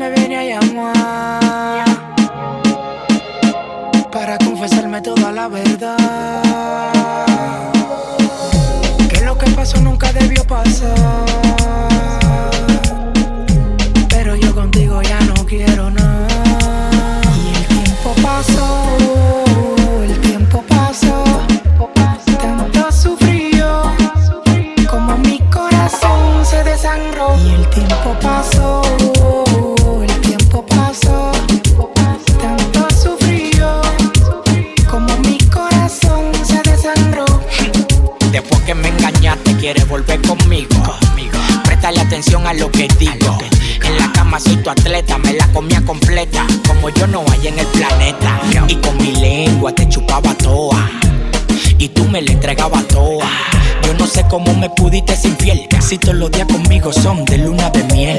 me viene a llamar para confesarme toda la verdad. Que lo que pasó nunca debió pasar. Pero yo contigo ya no quiero nada. Y el tiempo pasó. Y el quieres volver conmigo. Préstale atención a lo que digo. En la cama soy tu atleta, me la comía completa. Como yo no hay en el planeta. Y con mi lengua te chupaba toa. Y tú me la entregabas toa. Yo no sé cómo me pudiste sin fiel. Casi todos los días conmigo son de luna de miel.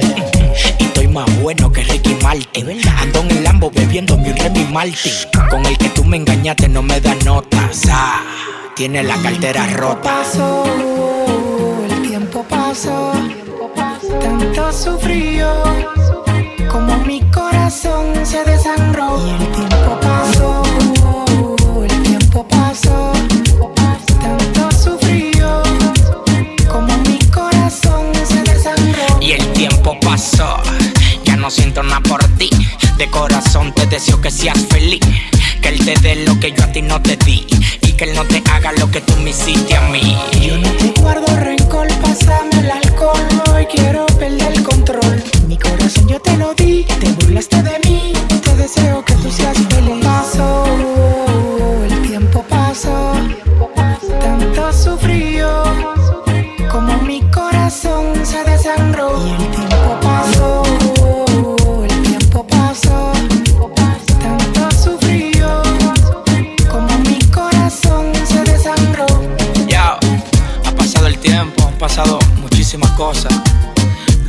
Y estoy más bueno que Ricky Martin. Ando en el Lambo bebiendo mi Remy Martin. Con el que tú me engañaste no me das notas. Tiene la cartera rota. pasó, el tiempo pasó, tanto sufrió, como mi corazón se desangró. Y el tiempo pasó, el tiempo pasó, tanto sufrió, como mi corazón se desangró. Y el tiempo pasó, ya no siento nada por ti. De corazón te deseo que seas feliz. Que él te dé lo que yo a ti no te di. Que él no te haga lo que tú me hiciste a mí. Yo no te guardo rencor, pásame el alcohol. Hoy quiero perder el control. Mi corazón yo te lo di, te burlaste de mí. Te deseo que tú seas feliz. Pasó, el tiempo pasó. Tanto sufrió, como mi corazón se desangró. Y el tiempo pasó,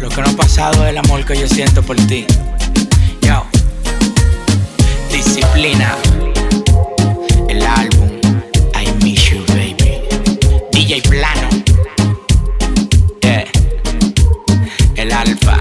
Lo que no ha pasado es el amor que yo siento por ti. Yo, disciplina, el álbum I Miss You Baby, DJ Plano, eh. el alfa.